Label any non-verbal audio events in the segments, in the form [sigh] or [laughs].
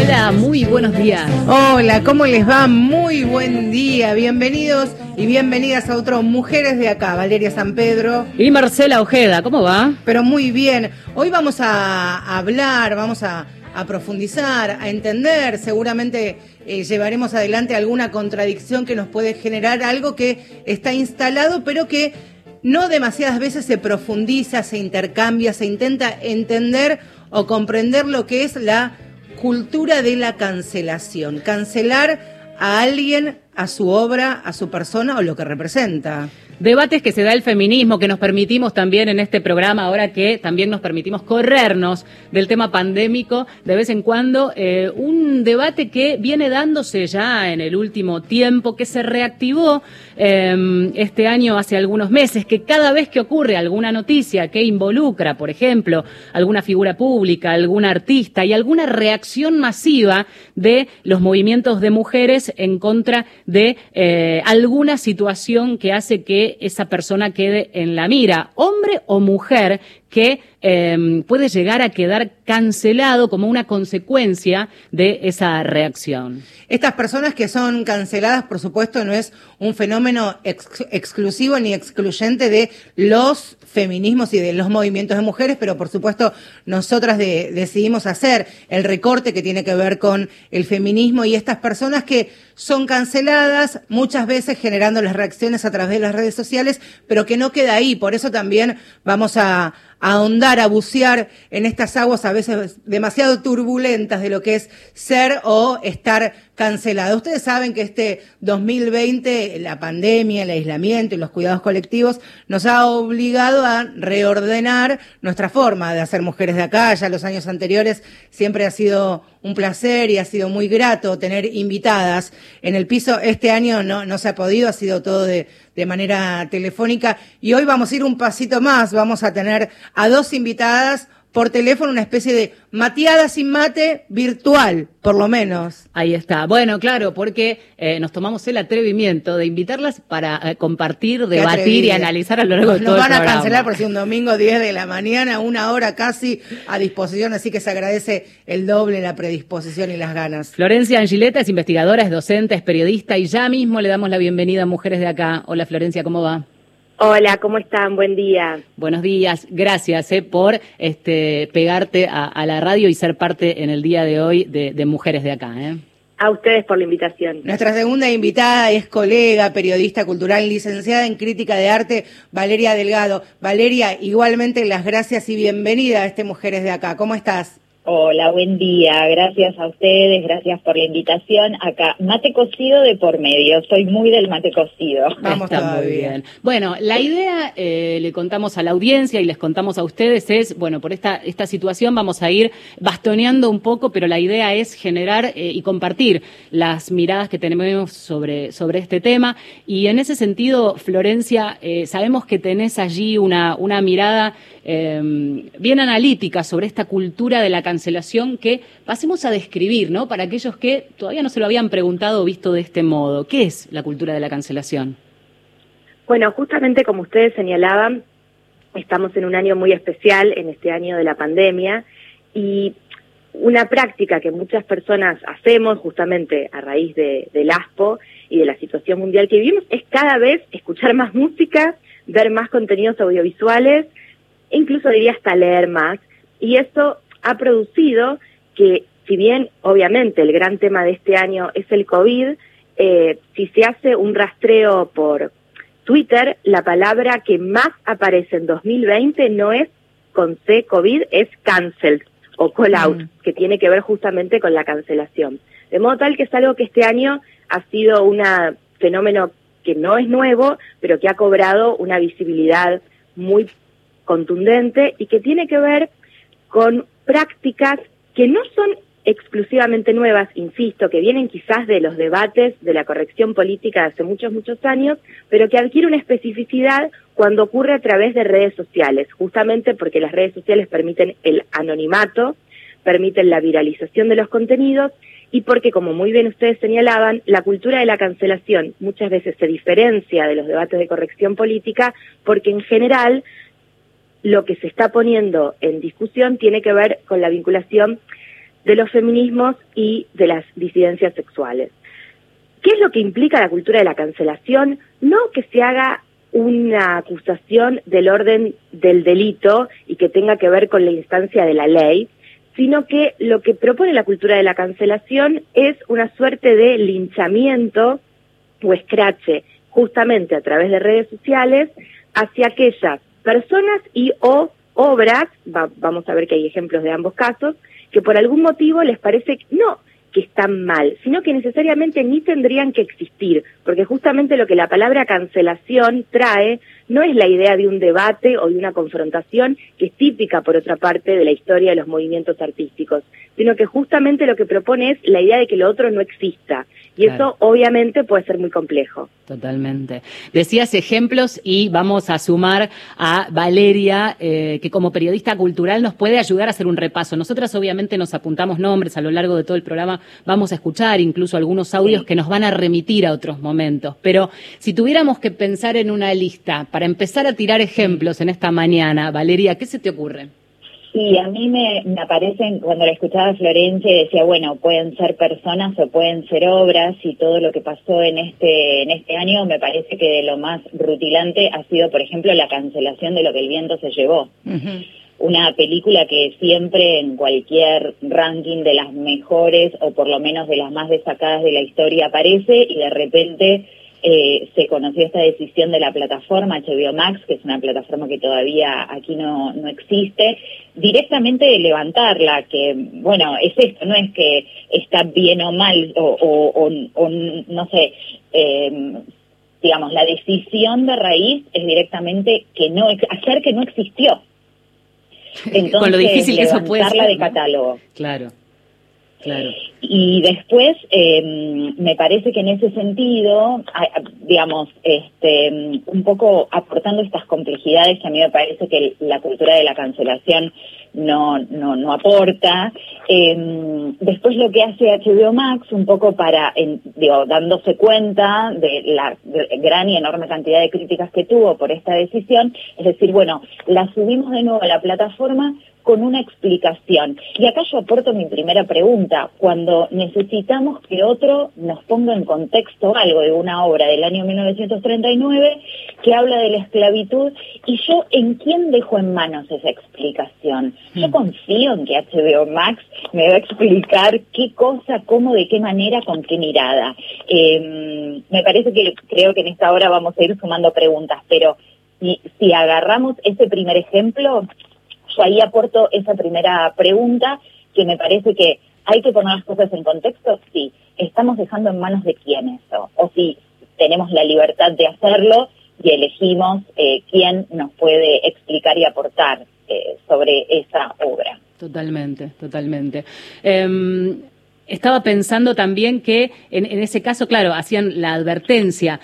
Hola, muy buenos días. Hola, ¿cómo les va? Muy buen día. Bienvenidos y bienvenidas a otro Mujeres de Acá. Valeria San Pedro. Y Marcela Ojeda, ¿cómo va? Pero muy bien. Hoy vamos a hablar, vamos a, profundizar, a entender. Seguramente eh, llevaremos adelante alguna contradicción que nos puede generar algo que está instalado, pero que no demasiadas veces se profundiza, se intercambia, se intenta entender o comprender lo que es la cultura de la cancelación. Cancelar a alguien, a su obra, a su persona o lo que representa. Debates que se da el feminismo, que nos permitimos también en este programa, ahora que también nos permitimos corrernos del tema pandémico de vez en cuando, eh, un debate que viene dándose ya en el último tiempo, que se reactivó em, este año hace algunos meses, que cada vez que ocurre alguna noticia que involucra, por ejemplo, alguna figura pública, algún artista y alguna reacción masiva de los movimientos de mujeres en contra de eh, alguna situación que hace que esa persona quede en la mira, hombre o mujer, que em, puede llegar a quedar cancelado como una consecuencia de esa reacción. Estas personas que son canceladas, por supuesto, no es un fenómeno exclusivo ni excluyente de los feminismos y de los movimientos de mujeres, pero por supuesto nosotras decidimos hacer el recorte que tiene que ver con el feminismo y estas personas que son canceladas, muchas veces generando las reacciones a través de las redes sociales, pero que no queda ahí. Por eso también vamos a, ahondar, a bucear en estas aguas a veces demasiado turbulentas de lo que es ser o estar cancelado. Ustedes saben que este 2020, la pandemia, el aislamiento y los cuidados colectivos nos ha obligado a reordenar nuestra forma de hacer mujeres de acá. Ya los años anteriores siempre ha sido un placer y ha sido muy grato tener invitadas en el piso. Este año no, no se ha podido, ha sido todo de, de manera telefónica y hoy vamos a ir un pasito más, vamos a tener a dos invitadas por teléfono una especie de mateada sin mate virtual, por lo menos. Ahí está. Bueno, claro, porque eh, nos tomamos el atrevimiento de invitarlas para eh, compartir, debatir y analizar a lo largo de todo Nos van a cancelar por si un domingo 10 de la mañana, una hora casi a disposición, así que se agradece el doble la predisposición y las ganas. Florencia Angileta es investigadora, es docente, es periodista y ya mismo le damos la bienvenida a Mujeres de Acá. Hola Florencia, ¿cómo va? Hola, ¿cómo están? Buen día. Buenos días, gracias eh, por este, pegarte a, la radio y ser parte en el día de hoy de, Mujeres de Acá. Eh. A ustedes por la invitación. Nuestra segunda invitada es colega, periodista cultural, licenciada en crítica de arte, Valeria Delgado. Valeria, igualmente las gracias y bienvenida a este Mujeres de Acá. ¿Cómo estás? Hola, buen día. Gracias a ustedes, gracias por la invitación. Acá, mate cocido de por medio. Soy muy del mate cocido. [laughs] Vamos Está muy bien. Bueno, la idea, eh, le contamos a la audiencia y les contamos a ustedes, es, bueno, por esta, esta situación vamos a ir bastoneando un poco, pero la idea es generar eh, y compartir las miradas que tenemos sobre, sobre este tema. Y en ese sentido, Florencia, eh, sabemos que tenés allí una, una mirada bien analítica sobre esta cultura de la cancelación que pasemos a describir, ¿no? Para aquellos que todavía no se lo habían preguntado o visto de este modo. ¿Qué es la cultura de la cancelación? Bueno, justamente como ustedes señalaban, estamos en un año muy especial, en este año de la pandemia, y una práctica que muchas personas hacemos justamente a raíz de, del ASPO y de la situación mundial que vivimos es cada vez escuchar más música, ver más contenidos audiovisuales, incluso diría hasta leer más. Y eso ha producido que, si bien obviamente el gran tema de este año es el COVID, eh, si se hace un rastreo por Twitter, la palabra que más aparece en 2020 no es con C COVID, es cancel o call out, mm. que tiene que ver justamente con la cancelación. De modo tal que es algo que este año ha sido un fenómeno que no es nuevo, pero que ha cobrado una visibilidad muy contundente y que tiene que ver con prácticas que no son exclusivamente nuevas, insisto, que vienen quizás de los debates de la corrección política de hace muchos, muchos años, pero que adquiere una especificidad cuando ocurre a través de redes sociales, justamente porque las redes sociales permiten el anonimato, permiten la viralización de los contenidos y porque, como muy bien ustedes señalaban, la cultura de la cancelación muchas veces se diferencia de los debates de corrección política porque en general lo que se está poniendo en discusión tiene que ver con la vinculación de los feminismos y de las disidencias sexuales. ¿Qué es lo que implica la cultura de la cancelación? No que se haga una acusación del orden del delito y que tenga que ver con la instancia de la ley, sino que lo que propone la cultura de la cancelación es una suerte de linchamiento o escrache, justamente a través de redes sociales, hacia aquellas personas y o obras, vamos a ver que hay ejemplos de ambos casos, que por algún motivo les parece no que están mal, sino que necesariamente ni tendrían que existir, porque justamente lo que la palabra cancelación trae no es la idea de un debate o de una confrontación que es típica, por otra parte, de la historia de los movimientos artísticos, sino que justamente lo que propone es la idea de que lo otro no exista. Y eso obviamente puede ser muy complejo. Totalmente. Decías ejemplos y vamos a sumar a Valeria, eh, que como periodista cultural nos puede ayudar a hacer un repaso. Nosotras obviamente nos apuntamos nombres a lo largo de todo el programa, vamos a escuchar incluso algunos audios que nos van a remitir a otros momentos. Pero si tuviéramos que pensar en una lista para empezar a tirar ejemplos en esta mañana, Valeria, ¿qué se te ocurre? Sí, a mí me, me aparecen, cuando la escuchaba Florencia, decía, bueno, pueden ser personas o pueden ser obras, y todo lo que pasó en este, en este año me parece que de lo más rutilante ha sido, por ejemplo, la cancelación de lo que el viento se llevó. Una película que siempre en cualquier ranking de las mejores, o por lo menos de las más destacadas de la historia, aparece, y de repente eh, se conoció esta decisión de la plataforma HBO Max, que es una plataforma que todavía aquí no, no existe, directamente de levantarla, que bueno, es esto, no es que está bien o mal, o, o, no sé, eh, digamos, la decisión de raíz es directamente que no, hacer que no existió. Entonces, [laughs] Con lo difícil que eso puede ser, de catálogo. Claro. Y después, eh, me parece que en ese sentido, digamos, este, un poco aportando estas complejidades que a mí me parece que la cultura de la cancelación no, no, no aporta. Eh, después lo que hace HBO Max, un poco para, digo, dándose cuenta de la gran y enorme cantidad de críticas que tuvo por esta decisión, es decir, bueno, la subimos de nuevo a la plataforma con una explicación. Y acá yo aporto mi primera pregunta. Cuando necesitamos que otro nos ponga en contexto algo de una obra del año 1939 que habla de la esclavitud, y yo en quién dejo en manos esa explicación. Yo hmm. confío en que HBO Max me va a explicar qué cosa, cómo, de qué manera, con qué mirada. Em, me parece que creo que en esta hora vamos a ir sumando preguntas, pero si, si agarramos ese primer ejemplo, ahí aporto esa primera pregunta, que me parece que hay que poner las cosas en contexto, sí, estamos dejando en manos de quién eso, o si tenemos la libertad de hacerlo y elegimos eh, quién nos puede explicar y aportar eh, sobre esa obra. Totalmente, totalmente. Em, estaba pensando también que en, ese caso, claro, hacían la advertencia.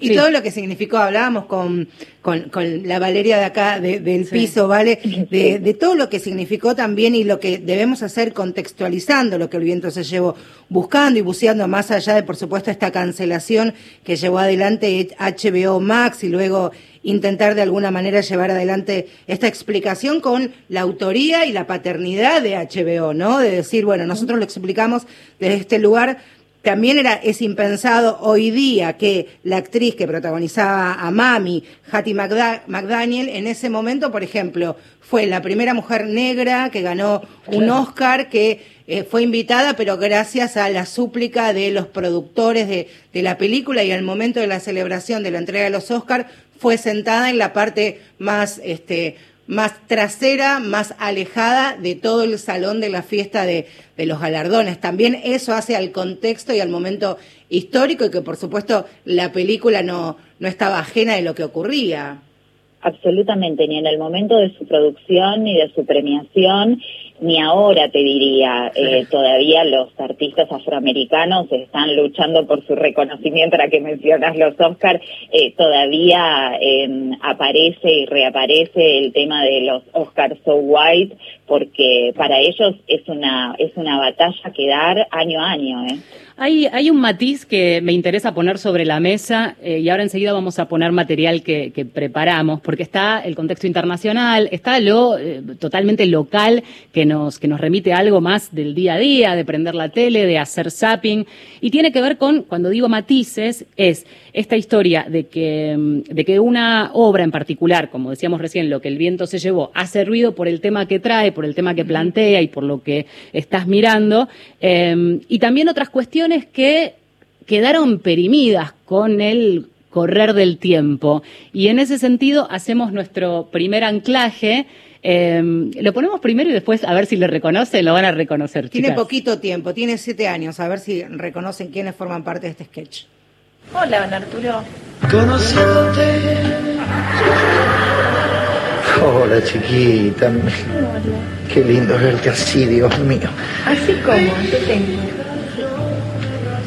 Y, todo lo que significó, hablábamos con, con, la Valeria de acá, del piso, ¿vale? De, todo lo que significó también y lo que debemos hacer contextualizando lo que el viento se llevó, buscando y buceando más allá de, por supuesto, esta cancelación que llevó adelante HBO Max y luego intentar de alguna manera llevar adelante esta explicación con la autoría y la paternidad de HBO, ¿no? De decir, bueno, nosotros lo explicamos desde este lugar también era, es impensado hoy día que la actriz que protagonizaba a Mami, Hattie McDaniel, en ese momento, por ejemplo, fue la primera mujer negra que ganó un Oscar, que eh, fue invitada, pero gracias a la súplica de los productores de, de la película y al momento de la celebración de la entrega de los Oscars, fue sentada en la parte más, este, más trasera, más alejada de todo el salón de la fiesta de, de, los galardones. También eso hace al contexto y al momento histórico y que por supuesto la película no, no estaba ajena de lo que ocurría. Absolutamente, ni en el momento de su producción ni de su premiación, ni ahora te diría. Eh, todavía los artistas afroamericanos están luchando por su reconocimiento, para que mencionas los Oscars, eh, todavía em, aparece y reaparece el tema de los Oscars So White, porque para ellos es una, es una batalla que dar año a año. ¿eh? Hay, hay un matiz que me interesa poner sobre la mesa eh, y ahora enseguida vamos a poner material que, preparamos, porque está el contexto internacional, está lo totalmente local que nos que nos remite algo más del día a día, de prender la tele, de hacer zapping, y tiene que ver con, cuando digo matices, es esta historia de que, de que una obra en particular, como decíamos recién, lo que el viento se llevó, hace ruido por el tema que trae, por el tema que plantea y por lo que estás mirando, eh, y también otras cuestiones que quedaron perimidas con el correr del tiempo. Y en ese sentido hacemos nuestro primer anclaje. Eh, lo ponemos primero y después a ver si lo reconocen, lo van a reconocer. Tiene chicas. poquito tiempo, tiene siete años, a ver si reconocen quiénes forman parte de este sketch. Hola, don Arturo. Conociéndote. Hola, chiquita. Qué lindo verte así, Dios mío. Así como, ¿qué tengo?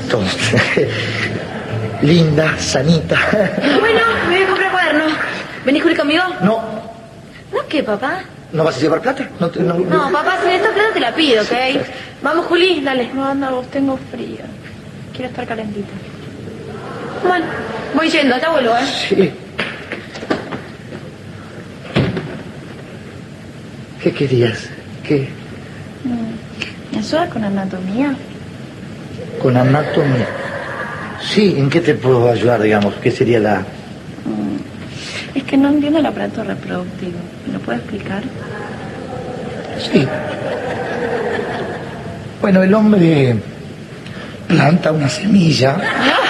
Todo. [laughs] Linda, sanita. Bueno, me voy a comprar cuaderno. ¿Venís, Juli, conmigo? No, ¿No qué, papá? ¿no vas a llevar plata? No, te- no- No, papá, si necesitas plata te la pido, ¿ok? Vamos, Juli, dale. No, anda vos, tengo frío. Quiero estar calentita. Bueno, voy yendo, ya vuelvo, ¿eh? Sí. ¿Qué querías? ¿Qué? ¿Me ayudas con anatomía? Con anatomía. Sí, ¿en qué te puedo ayudar, digamos? ¿Qué sería la...? Es que no entiendo el aparato reproductivo. ¿Me lo puede explicar? Sí. Bueno, el hombre planta una semilla. No.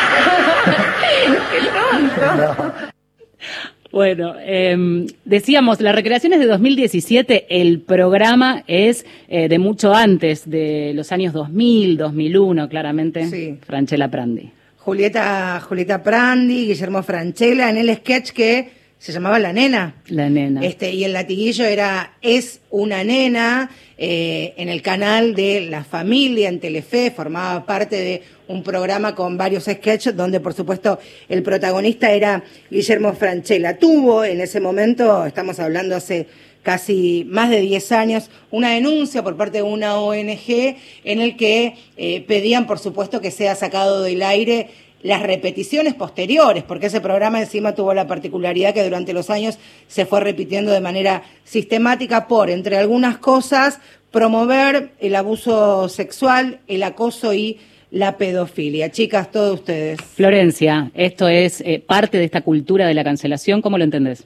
Bueno, eh, decíamos, la recreación es de 2017, el programa es eh, de mucho antes, de los años 2000, 2001, claramente. Sí. Franchella Prandi. Julieta, Julieta Prandi, Guillermo Franchella, en el sketch que se llamaba La Nena. La nena. Este, y el latiguillo era Es una nena, eh, en el canal de La Familia, en Telefe, formaba parte de un programa con varios sketches, donde por supuesto el protagonista era Guillermo Franchella. Tuvo en ese momento, estamos hablando hace casi más de 10 años, una denuncia por parte de una ONG en el que eh, pedían, por supuesto, que sea sacado del aire las repeticiones posteriores, porque ese programa encima tuvo la particularidad que durante los años se fue repitiendo de manera sistemática por, entre algunas cosas, promover el abuso sexual, el acoso y la pedofilia. Chicas, todos ustedes. Florencia, esto es eh, parte de esta cultura de la cancelación, ¿cómo lo entendés?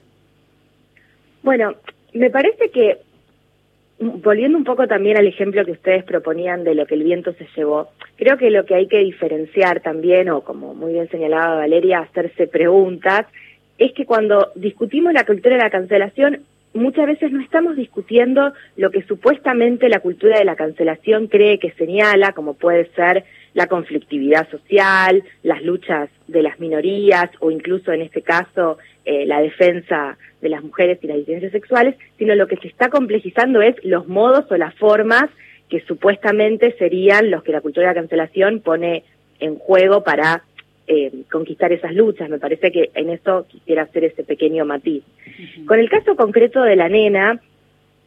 Bueno, me parece que, volviendo un poco también al ejemplo que ustedes proponían de lo que el viento se llevó, creo que lo que hay que diferenciar también, o como muy bien señalaba Valeria, hacerse preguntas, es que cuando discutimos la cultura de la cancelación, muchas veces no estamos discutiendo lo que supuestamente la cultura de la cancelación cree que señala, como puede ser la conflictividad social, las luchas de las minorías o incluso en este caso eh, la defensa de las mujeres y las disidencias sexuales, sino lo que se está complejizando es los modos o las formas que supuestamente serían los que la cultura de la cancelación pone en juego para eh, conquistar esas luchas. Me parece que en eso quisiera hacer ese pequeño matiz. Con el caso concreto de la nena,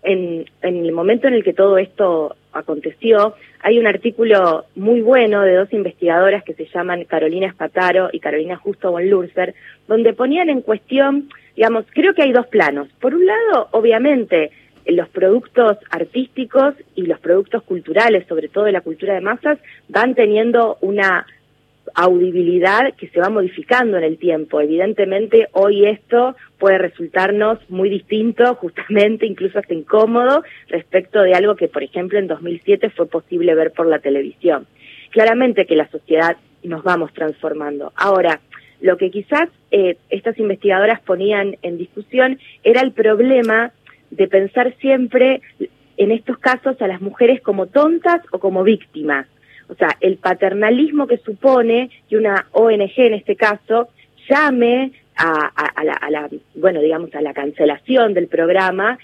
en, en el momento en el que todo esto aconteció, hay un artículo muy bueno de dos investigadoras que se llaman Carolina Espataro y Carolina Justo von Lurzer, donde ponían en cuestión, digamos, creo que hay dos planos. Por un lado, obviamente, los productos artísticos y los productos culturales, sobre todo de la cultura de masas, van teniendo una audibilidad que se va modificando en el tiempo. Evidentemente, hoy esto puede resultarnos muy distinto, [laughs] justamente, incluso hasta incómodo, respecto de algo que, por ejemplo, en 2007 fue posible ver por la televisión. Claramente que la sociedad nos vamos transformando. Ahora, lo que quizás eh, estas investigadoras ponían en discusión era el problema de pensar siempre en estos casos a las mujeres como tontas o como víctimas. O sea, el paternalismo que supone que una ONG en este caso llame a, la, a, la, bueno, digamos, a la cancelación del programa.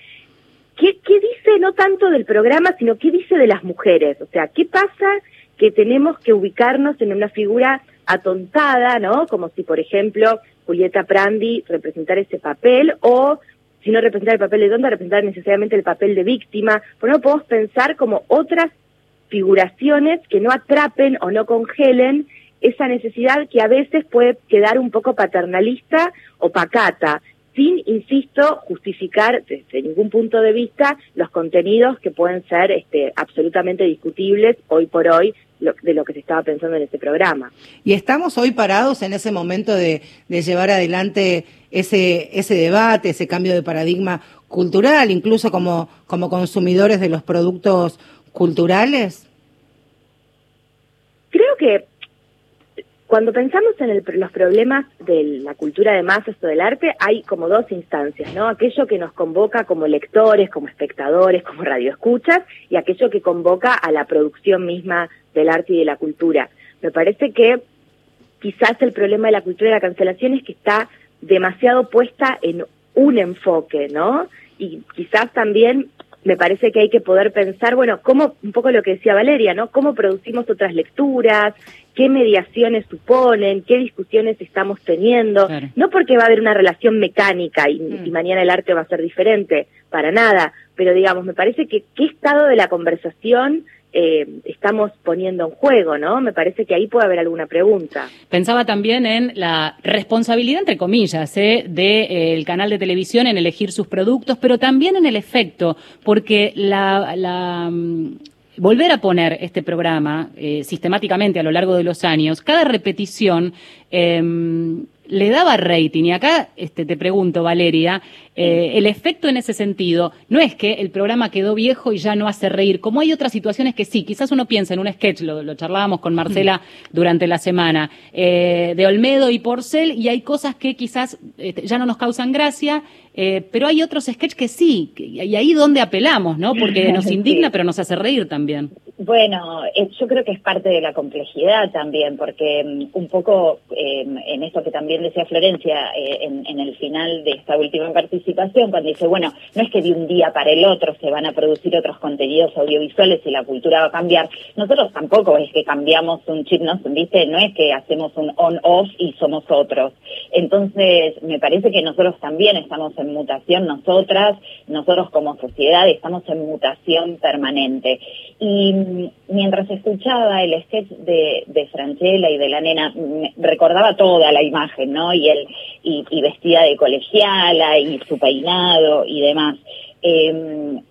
¿Qué, ¿Qué dice no tanto del programa, sino qué dice de las mujeres? O sea, ¿qué pasa que tenemos que ubicarnos en una figura atontada, ¿no? Como si, por ejemplo, Julieta Prandi representara ese papel o si no representar el papel de tonta, representar necesariamente el papel de víctima. Por no podemos pensar como otras figuraciones que no atrapen o no congelen esa necesidad que a veces puede quedar un poco paternalista o pacata. sin, insisto, justificar desde ningún punto de vista los contenidos que pueden ser este, absolutamente discutibles hoy por hoy de lo que se estaba pensando en este programa. Y estamos hoy parados en ese momento de, de llevar adelante ese, ese debate, ese cambio de paradigma cultural, incluso como, como consumidores de los productos culturales. Creo que cuando pensamos en los problemas de la cultura de masas o del arte, hay como dos instancias, ¿no? Aquello que nos convoca como lectores, como espectadores, como radioescuchas, y aquello que convoca a la producción misma del arte y de la cultura. Me parece que quizás el problema de la cultura de la cancelación es que está demasiado puesta en un enfoque, ¿no? Y quizás también me parece que hay que poder pensar, bueno, cómo, un poco lo que decía Valeria, ¿no? Cómo producimos otras lecturas, qué mediaciones suponen, qué discusiones estamos teniendo. No porque va a haber una relación mecánica y, y, mm. mañana el arte va a ser diferente, para nada, pero digamos, me parece que qué estado de la conversación eh, estamos poniendo en juego, ¿no? Me parece que ahí puede haber alguna pregunta. Pensaba también en la responsabilidad, entre comillas, ¿eh? del de, eh, canal de televisión en elegir sus productos, pero también en el efecto, porque la, la mm, volver a poner este programa eh, sistemáticamente a lo largo de los años, cada repetición eh, le daba rating. Y acá este, te pregunto, Valeria, eh, el efecto en ese sentido no es que el programa quedó viejo y ya no hace reír, como hay otras situaciones que sí, quizás uno piensa en un sketch, lo, charlábamos con Marcela mm. durante la semana, eh, de Olmedo y Porcel, y hay cosas que quizás este, ya no nos causan gracia, eh, pero hay otros sketches que sí, y ahí donde apelamos, ¿no? Porque [laughs] nos indigna, pero nos hace reír también. Bueno, yo creo que es parte de la complejidad también, porque mm, un poco en esto que también decía Florencia en, en el final de esta última participación, cuando dice, bueno, no es que de un día para el otro se van a producir otros contenidos audiovisuales y la cultura va a cambiar. Nosotros tampoco es que cambiamos un chip, ¿no? ¿viste? No es que hacemos un on-off y somos otros. Entonces, me parece que nosotros también estamos en mutación, nosotras, nosotros como sociedad estamos en mutación permanente. Y mientras escuchaba el sketch de, de Franchella y de la nena, recordaba toda la imagen, ¿no? Y él, y, y vestida de colegiala y su peinado y demás. Eh,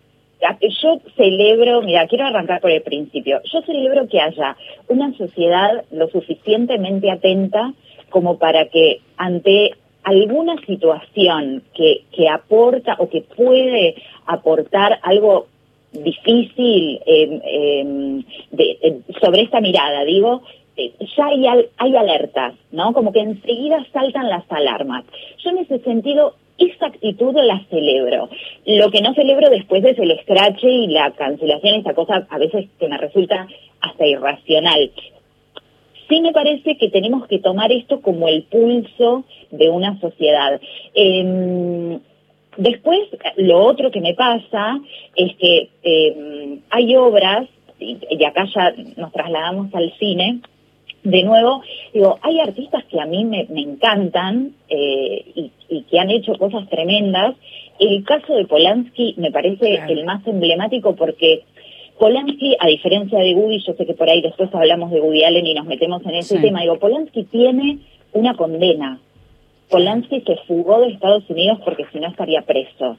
yo celebro, mira, quiero arrancar por el principio, yo celebro que haya una sociedad lo suficientemente atenta como para que ante alguna situación que, que aporta o que puede aportar algo difícil eh, de, sobre esta mirada, digo, eh, ya hay, hay alertas, ¿no? Como que enseguida saltan las alarmas. Yo en ese sentido esa actitud la celebro. Lo que no celebro después es el escrache y la cancelación, esa cosa a veces que me resulta hasta irracional. Sí me parece que tenemos que tomar esto como el pulso de una sociedad. Em, después, lo otro que me pasa es que em, hay obras, y acá ya nos trasladamos al cine, de nuevo, digo, hay artistas que a mí me, encantan eh, y, que han hecho cosas tremendas. El caso de Polanski me parece el más emblemático porque Polanski, a diferencia de Woody, yo sé que por ahí después hablamos de Woody Allen y nos metemos en ese tema, digo, Polanski tiene una condena Polanski se fugó de Estados Unidos porque si no estaría preso.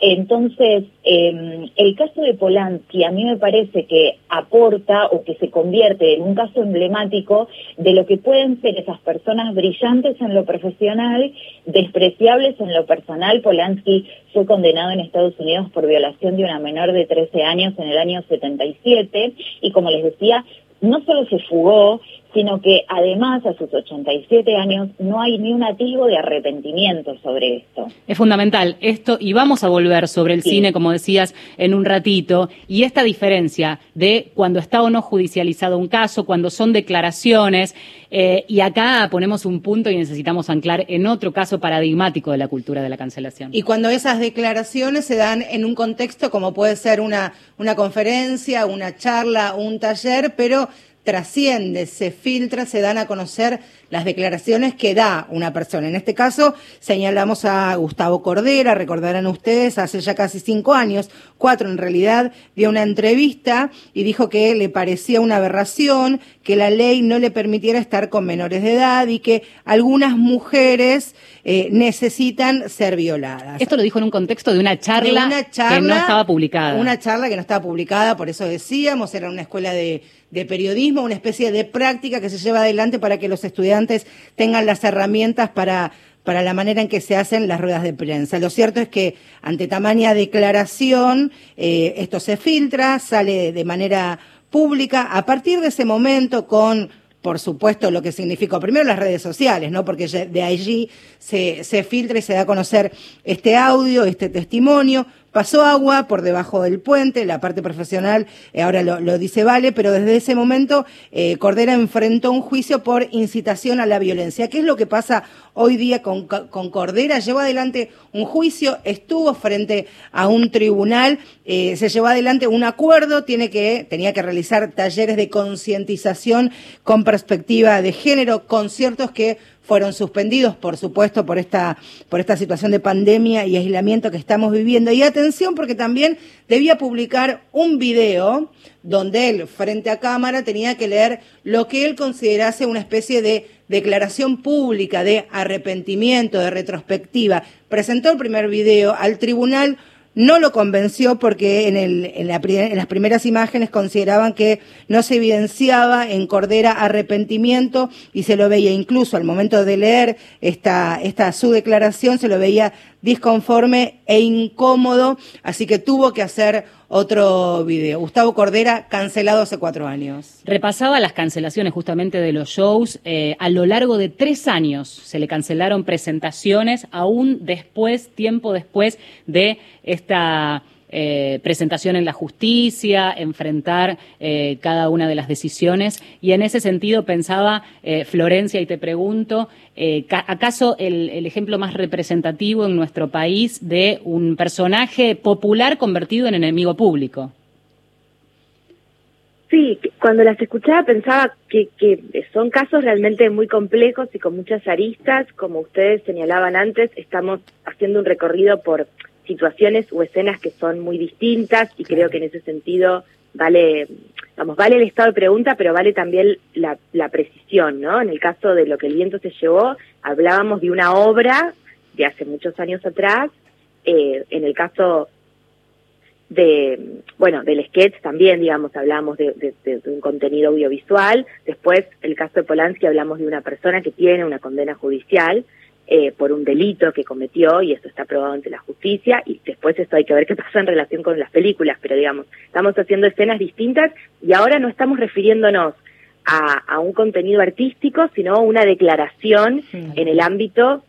Entonces, em, el caso de Polanski a mí me parece que aporta o que se convierte en un caso emblemático de lo que pueden ser esas personas brillantes en lo profesional, despreciables en lo personal. Polanski fue condenado en Estados Unidos por violación de una menor de 13 años en el año 77 y como les decía, no solo se fugó, sino que además a sus 87 años no hay ni un atisbo de arrepentimiento sobre esto. Es fundamental esto y vamos a volver sobre el cine, como decías, en un ratito, y esta diferencia de cuando está o no judicializado un caso, cuando son declaraciones, eh, y acá ponemos un punto y necesitamos anclar en otro caso paradigmático de la cultura de la cancelación. Y cuando esas declaraciones se dan en un contexto como puede ser una, una conferencia, una charla, un taller, pero trasciende, se filtra, se dan a conocer las declaraciones que da una persona. En este caso, señalamos a Gustavo Cordera, recordarán ustedes, hace ya casi cinco años, cuatro en realidad, dio una entrevista y dijo que le parecía una aberración que la ley no le permitiera estar con menores de edad y que algunas mujeres eh, necesitan ser violadas. Esto lo dijo en un contexto de una charla, una charla que no estaba publicada. Una charla que no estaba publicada, por eso decíamos, era una escuela de de periodismo, una especie de práctica que se lleva adelante para que los estudiantes tengan las herramientas para para la manera en que se hacen las ruedas de prensa. Lo cierto es que ante tamaña declaración, eh, esto se filtra, sale de manera pública. A partir de ese momento, con por supuesto, lo que significó primero las redes sociales, ¿no? Porque de allí se, se filtra y se da a conocer este audio, este testimonio. Pasó agua por debajo del puente, la parte profesional eh, ahora lo, dice Vale, pero desde ese momento eh, Cordera enfrentó un juicio por incitación a la violencia. ¿Qué es lo que pasa hoy día con, Cordera? Llevó adelante un juicio, estuvo frente a un tribunal, eh, se llevó adelante un acuerdo, tiene que, tenía que realizar talleres de concientización con perspectiva de género, conciertos que fueron suspendidos, por supuesto, por esta, por esta situación de pandemia y aislamiento que estamos viviendo. Y atención, porque también debía publicar un video donde él, frente a cámara, tenía que leer lo que él considerase una especie de declaración pública de arrepentimiento, de retrospectiva. Presentó el primer video al tribunal no lo convenció porque en, el, en, la, en, las primeras imágenes consideraban que no se evidenciaba en Cordera arrepentimiento y se lo veía incluso al momento de leer esta, esta su declaración, se lo veía disconforme e incómodo, así que tuvo que hacer otro video. Gustavo Cordera, cancelado hace cuatro años. Repasaba las cancelaciones justamente de los shows. Eh, a lo largo de tres años se le cancelaron presentaciones, aún después, tiempo después de esta eh, presentación en la justicia, enfrentar eh, cada una de las decisiones. Y en ese sentido pensaba, eh, Florencia, y te pregunto, ¿acaso el, ejemplo más representativo en nuestro país de un personaje popular convertido en enemigo público? Sí, cuando las escuchaba pensaba que, son casos realmente muy complejos y con muchas aristas. Como ustedes señalaban antes, estamos haciendo un recorrido por situaciones o escenas que son muy distintas y creo que en ese sentido vale, vamos, vale el estado de pregunta, pero vale también la, la precisión, ¿no? En el caso de lo que el viento se llevó, hablábamos de una obra de hace muchos años atrás, eh, en el caso de, bueno, del sketch también, digamos, hablamos de, de, de, un contenido audiovisual, después el caso de Polanski hablamos de una persona que tiene una condena judicial, eh, por un delito que cometió y eso está probado ante la justicia y después esto hay que ver qué pasa en relación con las películas, pero digamos, estamos haciendo escenas distintas y ahora no estamos refiriéndonos a, a un contenido artístico, sino a una declaración en el ámbito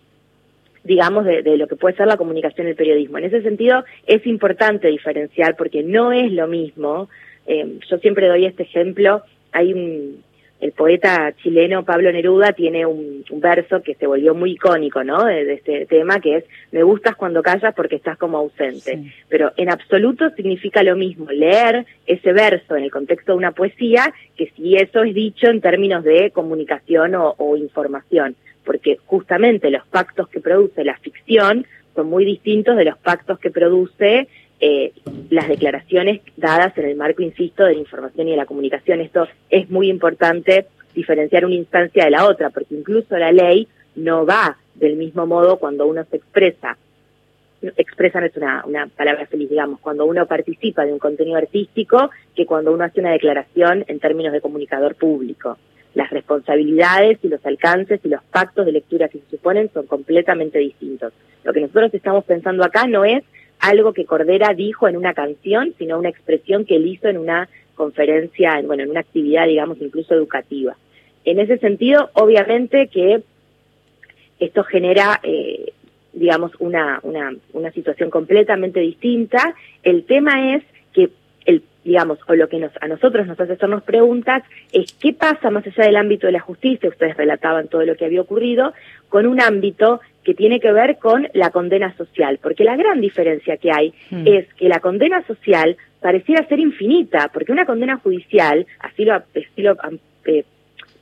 digamos, de, de, lo que puede ser la comunicación y el periodismo. En ese sentido, es importante diferenciar porque no es lo mismo. Eh, yo siempre doy este ejemplo. Hay un, el poeta chileno Pablo Neruda tiene un, verso que se volvió muy icónico, ¿no? De, este tema, que es, me gustas cuando callas porque estás como ausente. Pero en absoluto significa lo mismo leer ese verso en el contexto de una poesía que si eso es dicho en términos de comunicación o, o información. Porque justamente los pactos que produce la ficción son muy distintos de los pactos que produce eh, las declaraciones dadas en el marco, insisto, de la información y de la comunicación. Esto es muy importante diferenciar una instancia de la otra, porque incluso la ley no va del mismo modo cuando uno se expresa. Expresa no es una, una palabra feliz, digamos, cuando uno participa de un contenido artístico que cuando uno hace una declaración en términos de comunicador público. Las responsabilidades y los alcances y los pactos de lectura que se suponen son completamente distintos. Lo que nosotros estamos pensando acá no es algo que Cordera dijo en una canción, sino una expresión que él hizo en una conferencia, bueno, en una actividad, digamos, incluso educativa. En ese sentido, obviamente que esto genera, eh, digamos, una, una, una situación completamente distinta. El tema es digamos, o lo que nos, a nosotros nos hace hacernos preguntas es qué pasa más allá del ámbito de la justicia, ustedes relataban todo lo que había ocurrido, con un ámbito que tiene que ver con la condena social, porque la gran diferencia que hay mm. es que la condena social pareciera ser infinita, porque una condena judicial, así lo, así lo eh,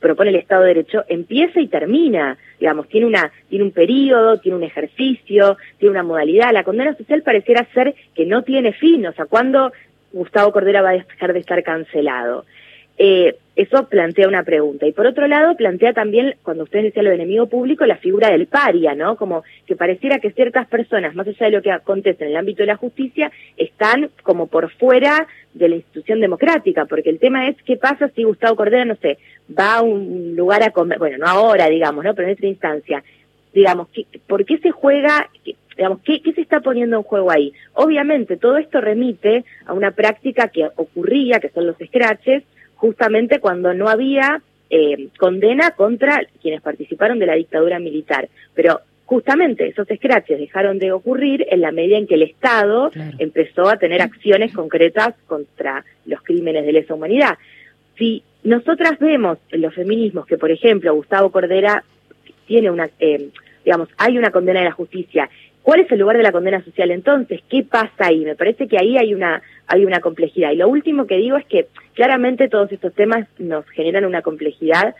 propone el Estado de Derecho, empieza y termina, digamos, tiene una tiene un periodo, tiene un ejercicio, tiene una modalidad. La condena social pareciera ser que no tiene fin, o sea, ¿cuándo Gustavo Cordera va a dejar de estar cancelado? Eh, eso plantea una pregunta. Y por otro lado, plantea también, cuando usted decía lo de enemigo público, la figura del paria, ¿no? Como que pareciera que ciertas personas, más allá de lo que acontece en el ámbito de la justicia, están como por fuera de la institución democrática, porque el tema es qué pasa si Gustavo Cordera, no sé, va a un lugar a comer, bueno, no ahora, digamos, ¿no? Pero en esta instancia, digamos, ¿por qué se juega, digamos, ¿qué, ¿qué se está poniendo en juego ahí? Obviamente, todo esto remite a una práctica que ocurría, que son los scratches, justamente cuando no había eh, condena contra quienes participaron de la dictadura militar. Pero justamente esos scratches dejaron de ocurrir en la medida en que el Estado empezó a tener acciones concretas contra los crímenes de lesa humanidad. Si nosotras vemos en los feminismos que, por ejemplo, Gustavo Cordera tiene una, eh, digamos, hay una condena de la justicia ¿Cuál es el lugar de la condena social entonces? ¿Qué pasa ahí? Me parece que ahí hay una, hay una complejidad. Y lo último que digo es que claramente todos estos temas nos generan una complejidad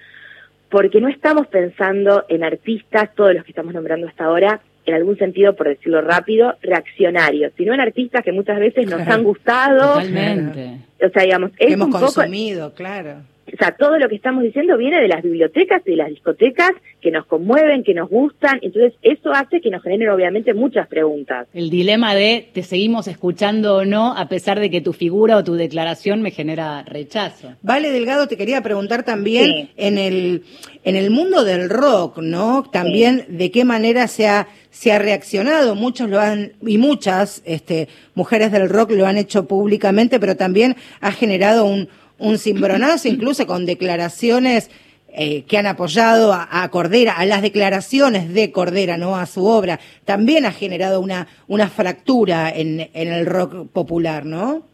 porque no estamos pensando en artistas, todos los que estamos nombrando hasta ahora, en algún sentido, por decirlo rápido, reaccionarios, sino en artistas que muchas veces nos han gustado. Totalmente. O sea, digamos, es hemos un consumido, claro o sea, todo lo que estamos diciendo viene de las bibliotecas y de las discotecas que nos conmueven, que nos gustan, entonces eso hace que nos generen obviamente muchas preguntas. El dilema de te seguimos escuchando o no, a pesar de que tu figura o tu declaración me genera rechazo. Vale Delgado, te quería preguntar también en el en el mundo del rock, ¿no? También de qué manera se ha se ha reaccionado, muchos lo han y muchas este mujeres del rock lo han hecho públicamente, pero también ha generado un un cimbronazo, incluso con declaraciones eh, que han apoyado a, Cordera, a las declaraciones de Cordera, no a su obra, también ha generado una, una fractura en, en el rock popular, ¿no?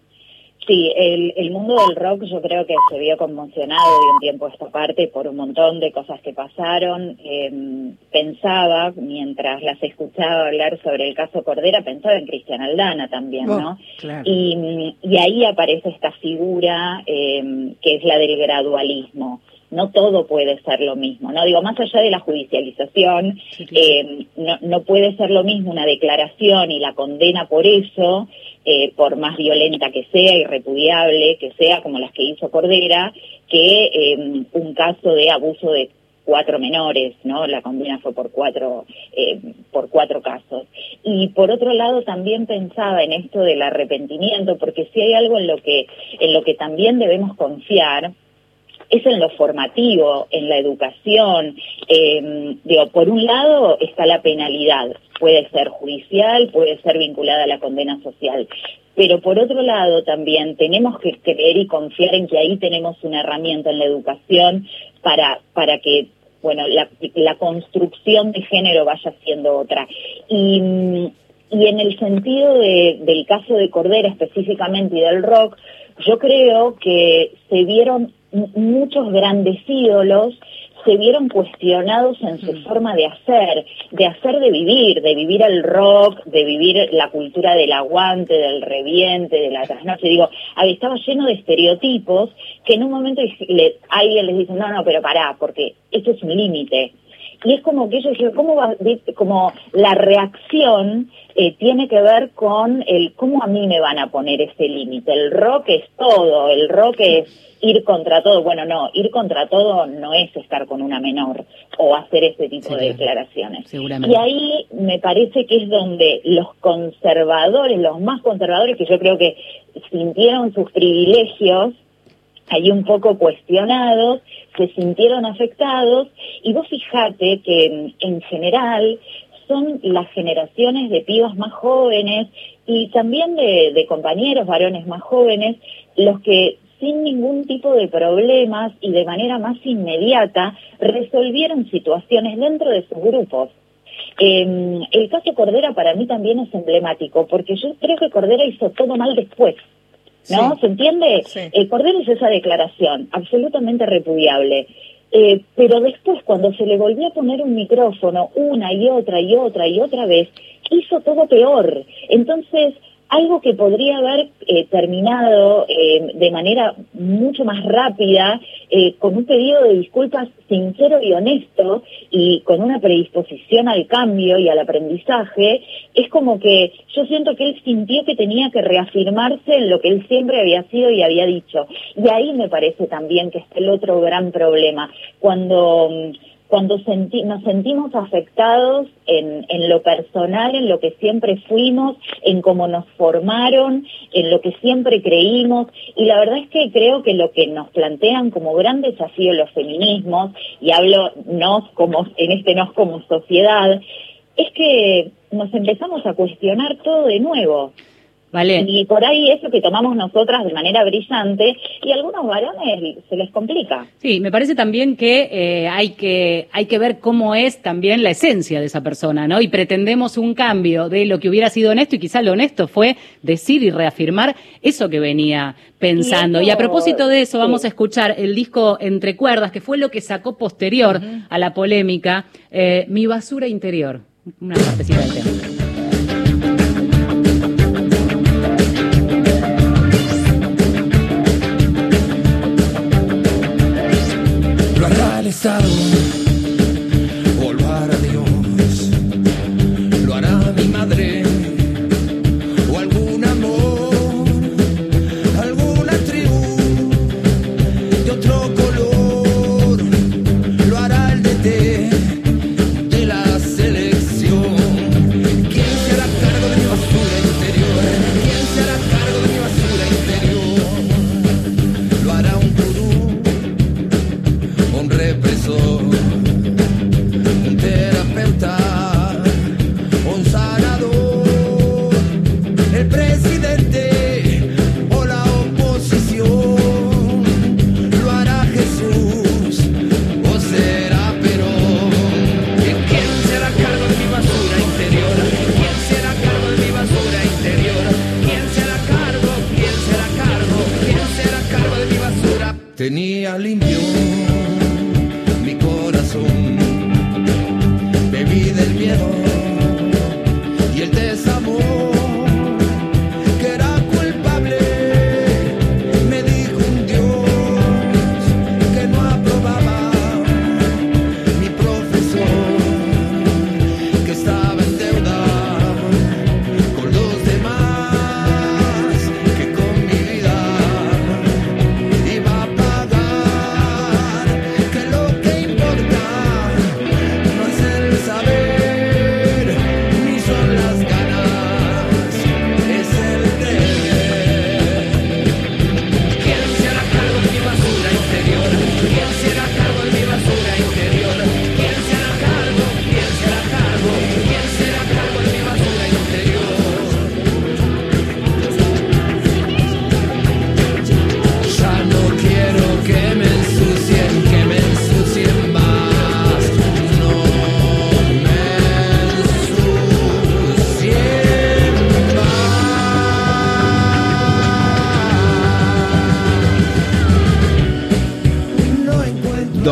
Sí, el, el, mundo del rock yo creo que se vio conmocionado de un tiempo a esta parte por un montón de cosas que pasaron. Em, pensaba, mientras las escuchaba hablar sobre el caso Cordera, pensaba en Cristian Aldana también, oh, ¿no? Y, y, ahí aparece esta figura eh, que es la del gradualismo no todo puede ser lo mismo, ¿no? Digo, más allá de la judicialización, eh, no, no, puede ser lo mismo una declaración y la condena por eso, eh, por más violenta que sea y repudiable que sea, como las que hizo Cordera, que eh, un caso de abuso de cuatro menores, ¿no? La condena fue por cuatro, eh, por cuatro casos. Y por otro lado también pensaba en esto del arrepentimiento, porque si hay algo en lo que, en lo que también debemos confiar, es en lo formativo, en la educación. Eh, digo, por un lado está la penalidad, puede ser judicial, puede ser vinculada a la condena social. Pero por otro lado también tenemos que creer y confiar en que ahí tenemos una herramienta en la educación para, para que bueno, la, construcción de género vaya siendo otra. Y, y en el sentido de, del caso de Cordera específicamente y del rock, yo creo que se vieron muchos grandes ídolos se vieron cuestionados en su forma de hacer, de hacer de vivir, de vivir el rock, de vivir la cultura del aguante, del reviente, de la trasnoche. Digo, estaba lleno de estereotipos que en un momento alguien les dice, no, no, pero pará, porque esto es un límite y es como que ellos ¿cómo va? Como la reacción eh, tiene que ver con el cómo a mí me van a poner ese límite. El rock es todo, el rock es ir contra todo. Bueno, no, ir contra todo no es estar con una menor o hacer ese tipo de declaraciones. Y ahí me parece que es donde los conservadores, los más conservadores, que yo creo que sintieron sus privilegios, ahí un poco cuestionados, se sintieron afectados y vos fijate que en general son las generaciones de pibas más jóvenes y también de, compañeros varones más jóvenes los que sin ningún tipo de problemas y de manera más inmediata resolvieron situaciones dentro de sus grupos. Em, el caso Cordera para mí también es emblemático porque yo creo que Cordera hizo todo mal después. ¿No? ¿Se entiende? El Cordero hizo esa declaración, absolutamente repudiable. Eh, pero después, cuando se le volvió a poner un micrófono una y otra y otra y otra vez, hizo todo peor. Entonces, algo que podría haber eh, terminado eh, de manera mucho más rápida, eh, con un pedido de disculpas sincero y honesto y con una predisposición al cambio y al aprendizaje, es como que yo siento que él sintió que tenía que reafirmarse en lo que él siempre había sido y había dicho. Y ahí me parece también que está el otro gran problema. Cuando cuando nos sentimos afectados en, en, lo personal, en lo que siempre fuimos, en cómo nos formaron, en lo que siempre creímos. Y la verdad es que creo que lo que nos plantean como gran desafío los feminismos, y hablo nos como, en este nos como sociedad, es que nos empezamos a cuestionar todo de nuevo. Y por ahí eso que tomamos nosotras de manera brillante y a algunos varones se les complica. Sí, me parece también que eh, hay que hay que ver cómo es también la esencia de esa persona, ¿no? Y pretendemos un cambio de lo que hubiera sido honesto y quizá lo honesto fue decir y reafirmar eso que venía pensando. Y, a propósito de eso, vamos a escuchar el disco Entre Cuerdas, que fue lo que sacó posterior a la polémica, eh, Mi basura interior. Una partecita del tema. Estado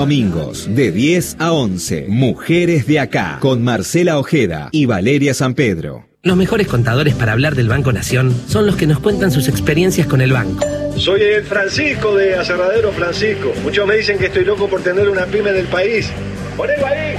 Domingos, de 10 a 11. Mujeres de acá, con Marcela Ojeda y Valeria San Pedro. Los mejores contadores para hablar del Banco Nación son los que nos cuentan sus experiencias con el banco. Soy el Francisco de Aserradero Francisco. Muchos me dicen que estoy loco por tener una pyme del país. Ponelo ahí.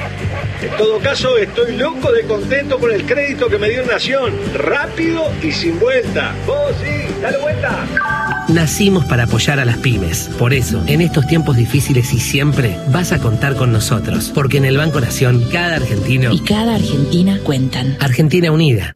En todo caso, estoy loco de contento por el crédito que me dio Nación. Rápido y sin vuelta. Vos sí, dale vuelta. Nacimos para apoyar a las pymes. Por eso, en estos tiempos difíciles y siempre, vas a contar con nosotros. Porque en el Banco Nación, cada argentino y cada argentina cuentan. Argentina Unida.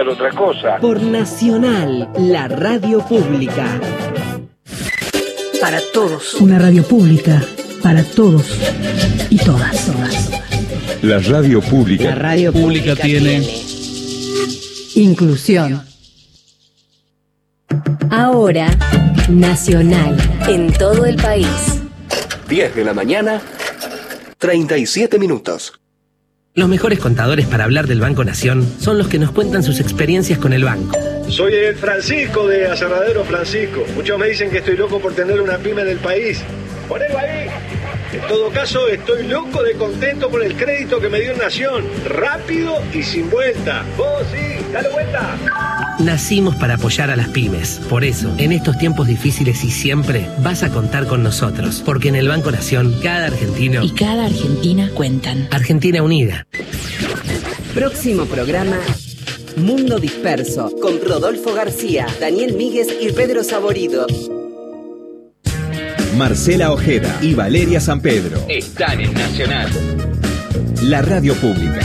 otra cosa. Por Nacional, la radio pública. Para todos. Una radio pública. Para todos y todas, todas. La radio pública. La radio pública, tiene... Inclusión. Ahora, Nacional, en todo el país. 10 de la mañana, 37 minutos. Los mejores contadores para hablar del Banco Nación son los que nos cuentan sus experiencias con el banco. Soy el Francisco de Aserradero Francisco. Muchos me dicen que estoy loco por tener una pyme del país. Ponelo ahí. En todo caso, estoy loco de contento por el crédito que me dio Nación. Rápido y sin vuelta. Vos sí, dale vuelta. Nacimos para apoyar a las pymes. Por eso, en estos tiempos difíciles y siempre, vas a contar con nosotros. Porque en el Banco Nación, cada argentino Y cada argentina cuentan. Argentina Unida. Próximo programa. Mundo Disperso, con Rodolfo García, Daniel Míguez y Pedro Saborido. Marcela Ojeda y Valeria San Pedro. Están en Nacional. La radio pública.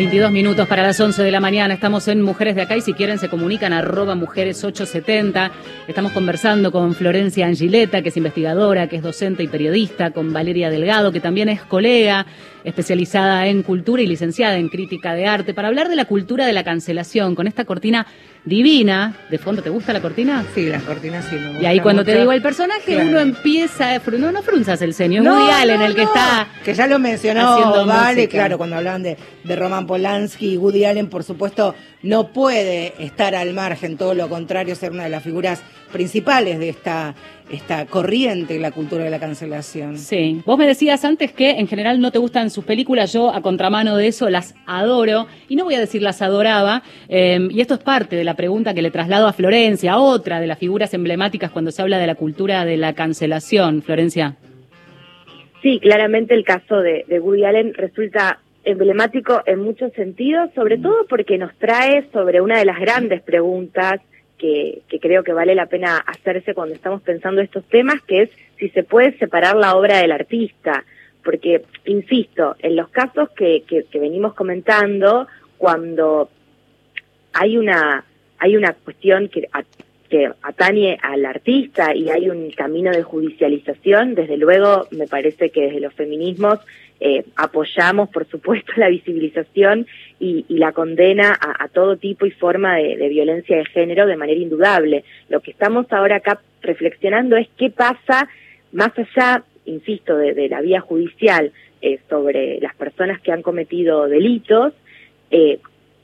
Veintidós minutos para las 11 de la mañana. Estamos en Mujeres de Acá y si quieren se comunican arroba mujeres 870. Estamos conversando con Florencia Angileta, que es investigadora, que es docente y periodista, con Valeria Delgado, que también es colega, especializada en cultura y licenciada en crítica de arte, para hablar de la cultura de la cancelación, con esta cortina divina. ¿De fondo te gusta la cortina? Sí, la cortina sí me gusta Y ahí cuando te digo el personaje, Claro. uno empieza, a fru- no, no frunzas el ceño, es No, Woody Allen no, el que está que ya lo mencionó vale música. claro cuando hablaban de, de Roman Polanski y Woody Allen por supuesto no puede estar al margen todo lo contrario ser una de las figuras principales de esta esta corriente la cultura de la cancelación. Sí, vos me decías antes que en general no te gustan sus películas, yo a contramano de eso las adoro, y no voy a decir las adoraba, eh, y esto es parte de la pregunta que le traslado a Florencia, otra de las figuras emblemáticas cuando se habla de la cultura de la cancelación, Florencia. Sí, claramente el caso de, de Woody Allen resulta emblemático en muchos sentidos, sobre todo porque nos trae sobre una de las grandes preguntas que, creo que vale la pena hacerse cuando estamos pensando estos temas, que es si se puede separar la obra del artista. Porque, insisto, en los casos que, que, venimos comentando, cuando hay una, hay una cuestión que, que atañe al artista y hay un camino de judicialización, desde luego me parece que desde los feminismos eh, apoyamos, por supuesto, [laughs] la visibilización y, y la condena a, todo tipo y forma de, violencia de género de manera indudable. Lo que estamos ahora acá reflexionando es qué pasa más allá, insisto, de, la vía judicial eh, sobre las personas que han cometido delitos, eh,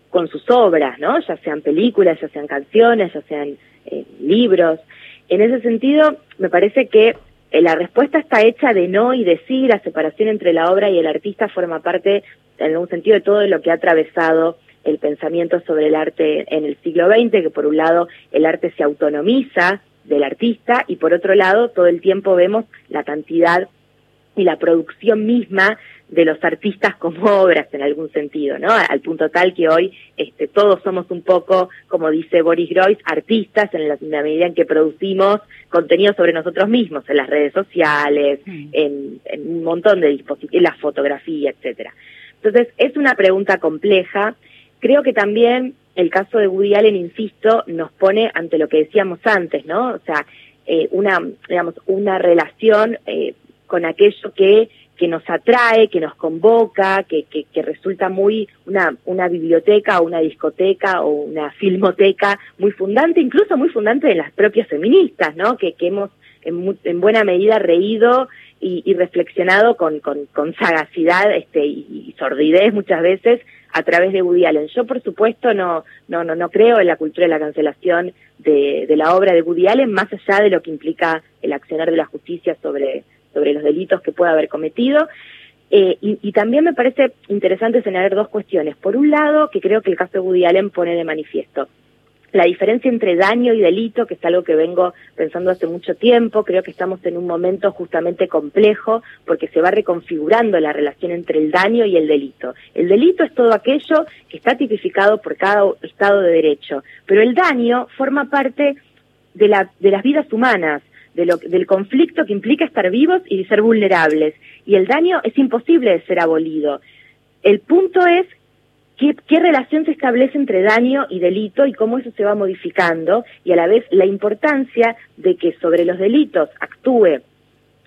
con sus obras, ¿no? Ya sean películas, ya sean canciones, ya sean eh, libros. En ese sentido, me parece que la respuesta está hecha de no y de sí, la separación entre la obra y el artista forma parte, en algún sentido, de todo lo que ha atravesado el pensamiento sobre el arte en el siglo XX, que por un lado el arte se autonomiza del artista y por otro lado todo el tiempo vemos la cantidad y la producción misma de los artistas como [laughs] obras en algún sentido, ¿no? Al punto tal que hoy este, todos somos un poco, como dice Boris Groys, artistas en la, en la medida en que producimos contenido sobre nosotros mismos, en las redes sociales, en, en un montón de dispositivos, en la fotografía, etcétera. Entonces, es una pregunta compleja. Creo que también el caso de Woody Allen, insisto, nos pone ante lo que decíamos antes, ¿no? O sea, eh, una, digamos, una relación eh, con aquello que, que nos atrae, que nos convoca, que, que, que resulta muy una, una biblioteca o una discoteca o una filmoteca muy fundante, incluso muy fundante de las propias feministas, ¿no? Que, que hemos en, en buena medida reído y, y reflexionado con, con, con sagacidad este, y, y sordidez muchas veces a través de Woody Allen. Yo, por supuesto, no, no, no, no creo en la cultura de la cancelación de, de la obra de Woody Allen, más allá de lo que implica el accionar de la justicia sobre, sobre los delitos que pueda haber cometido. Eh, y, también me parece interesante señalar dos cuestiones. Por un lado, que creo que el caso de Woody Allen pone de manifiesto la diferencia entre daño y delito, que es algo que vengo pensando hace mucho tiempo, creo que estamos en un momento justamente complejo porque se va reconfigurando la relación entre el daño y el delito. El delito es todo aquello que está tipificado por cada Estado de Derecho, pero el daño forma parte de, la, de las vidas humanas, de lo, del conflicto que implica estar vivos y ser vulnerables. Y el daño es imposible de ser abolido. El punto es qué, qué relación se establece entre daño y delito y cómo eso se va modificando y a la vez la importancia de que sobre los delitos actúe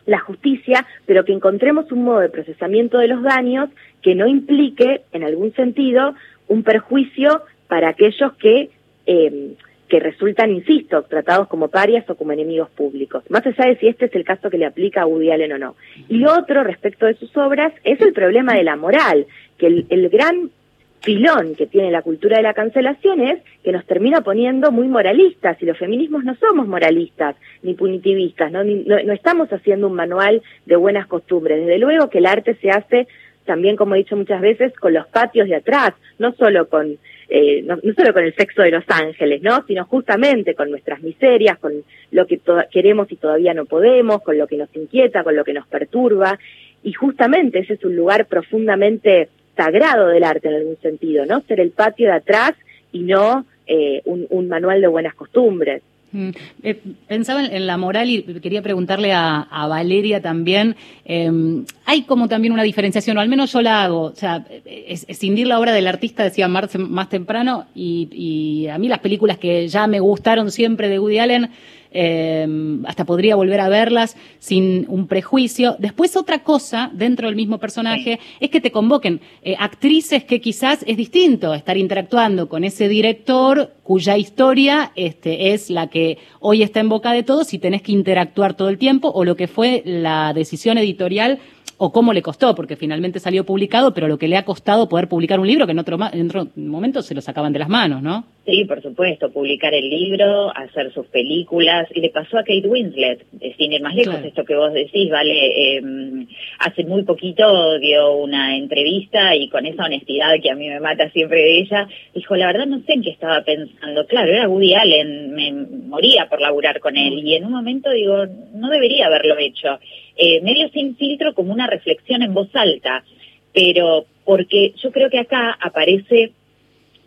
la justicia, pero que encontremos un modo de procesamiento de los daños que no implique, en algún sentido, un perjuicio para aquellos que, eh, que resultan, insisto, tratados como parias o como enemigos públicos. Más allá de si este es el caso que le aplica a Woody Allen o no. Y otro, respecto de sus obras, es el problema de la moral, que el, el gran pilón que tiene la cultura de la cancelación es que nos termina poniendo muy moralistas y los feminismos no somos moralistas ni punitivistas, no, Ni- no, no estamos haciendo un manual de buenas costumbres. Desde luego que el arte se hace también, como he dicho muchas veces, con los patios de atrás, no solo con eh, no, no solo con el sexo de los ángeles, ¿no? sino justamente con nuestras miserias, con lo que queremos y todavía no podemos, con lo que nos inquieta, con lo que nos perturba, y justamente ese es un lugar profundamente sagrado del arte en algún sentido, ¿no? Ser el patio de atrás y no eh, un, un manual de buenas costumbres. Mm, eh, pensaba en, la moral y quería preguntarle a, a Valeria también. eh, hay como también una diferenciación, o al menos yo la hago. O sea, es- escindir la obra del artista, decía Marx más temprano, y, y a mí las películas que ya me gustaron siempre de Woody Allen, eh, hasta podría volver a verlas sin un prejuicio. Después otra cosa dentro del mismo personaje es que te convoquen eh, actrices que quizás es distinto estar interactuando con ese director cuya historia este, es la que hoy está en boca de todos y tenés que interactuar todo el tiempo o lo que fue la decisión editorial o cómo le costó, porque finalmente salió publicado, pero lo que le ha costado poder publicar un libro que en otro, en otro momento se lo sacaban de las manos, ¿no? Sí, por supuesto, publicar el libro, hacer sus películas, y le pasó a Kate Winslet, sin ir más lejos, Claro. esto que vos decís, vale, eh, hace muy poquito dio una entrevista y con esa honestidad que a mí me mata siempre de ella, dijo, la verdad no sé en qué estaba pensando, claro, era Woody Allen, me moría por laburar con él, y en un momento digo, no debería haberlo hecho, eh, medio sin filtro como una reflexión en voz alta, pero porque yo creo que acá aparece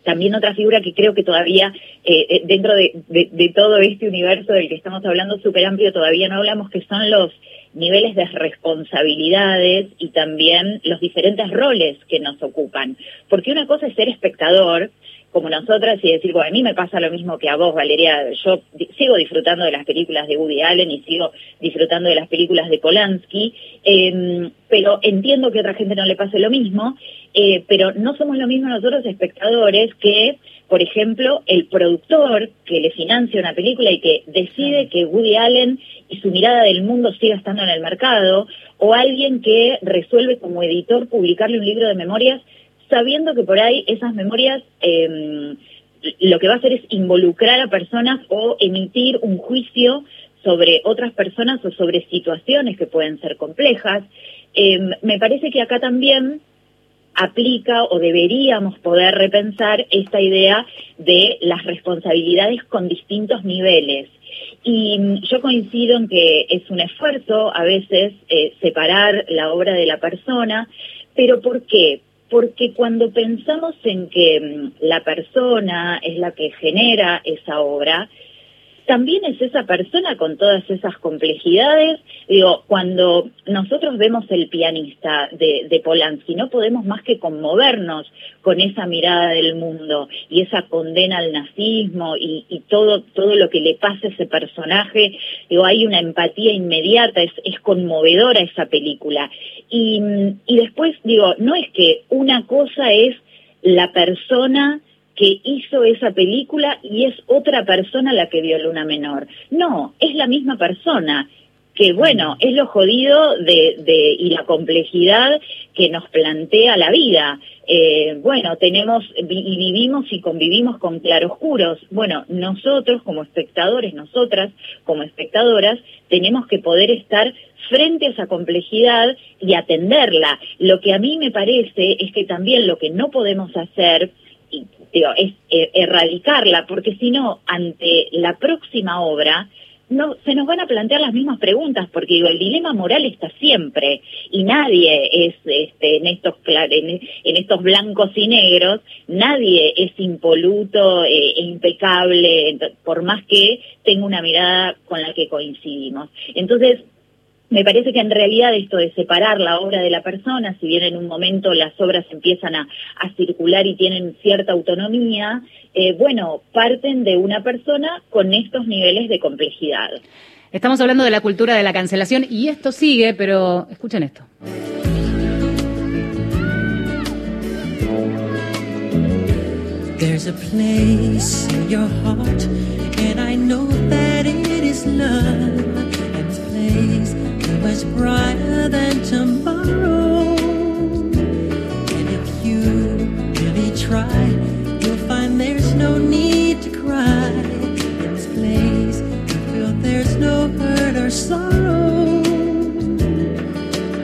también otra figura que creo que todavía eh, eh, dentro de, de- todo este universo del que estamos hablando súper amplio todavía no hablamos que son los niveles de responsabilidades y también los diferentes roles que nos ocupan. Porque una cosa es ser espectador, como nosotras, y decir, bueno, a mí me pasa lo mismo que a vos, Valeria, yo di- sigo disfrutando de las películas de Woody Allen y sigo disfrutando de las películas de Polanski, eh, pero entiendo que a otra gente no le pase lo mismo, eh, pero no somos lo mismo nosotros espectadores que, por ejemplo, el productor que le financia una película y que decide que Woody Allen y su mirada del mundo siga estando en el mercado, o alguien que resuelve como editor publicarle un libro de memorias sabiendo que por ahí esas memorias eh, lo que va a hacer es involucrar a personas o emitir un juicio sobre otras personas o sobre situaciones que pueden ser complejas. Eh, me parece que acá también aplica o deberíamos poder repensar esta idea de las responsabilidades con distintos niveles. Y mm, yo coincido en que es un esfuerzo a veces eh, separar la obra de la persona, pero ¿por qué? Porque cuando pensamos en que mm, la persona es la que genera esa obra, también es esa persona con todas esas complejidades. Digo, cuando nosotros vemos el pianista de, de Polanski, no podemos más que conmovernos con esa mirada del mundo y esa condena al nazismo y, y todo, todo lo que le pasa a ese personaje. Digo, hay una empatía inmediata, es, es conmovedora esa película. Y, y después, digo, no es que una cosa es la persona que hizo esa película y es otra persona la que violó una menor. No, es la misma persona que bueno, es lo jodido de, de, y la complejidad que nos plantea la vida. Eh, bueno, tenemos y vivimos y convivimos con claroscuros. Bueno, nosotros como espectadores, nosotras como espectadoras, tenemos que poder estar frente a esa complejidad y atenderla. Lo que a mí me parece es que también lo que no podemos hacer y, digo, es eh, erradicarla, porque si no, ante la próxima obra, no se nos van a plantear las mismas preguntas, porque digo, el dilema moral está siempre y nadie es este, en estos en, en estos blancos y negros, nadie es impoluto eh, e impecable, por más que tenga una mirada con la que coincidimos. Entonces, me parece que en realidad esto de separar la obra de la persona, si bien en un momento las obras empiezan a, a circular y tienen cierta autonomía, eh, bueno, parten de una persona con estos niveles de complejidad. Estamos hablando de la cultura de la cancelación y esto sigue, pero escuchen esto. There's a place in your heart, and I know that it is love. Brighter than tomorrow. And if you really try, you'll find there's no need to cry. In this place, you feel there's no hurt or sorrow.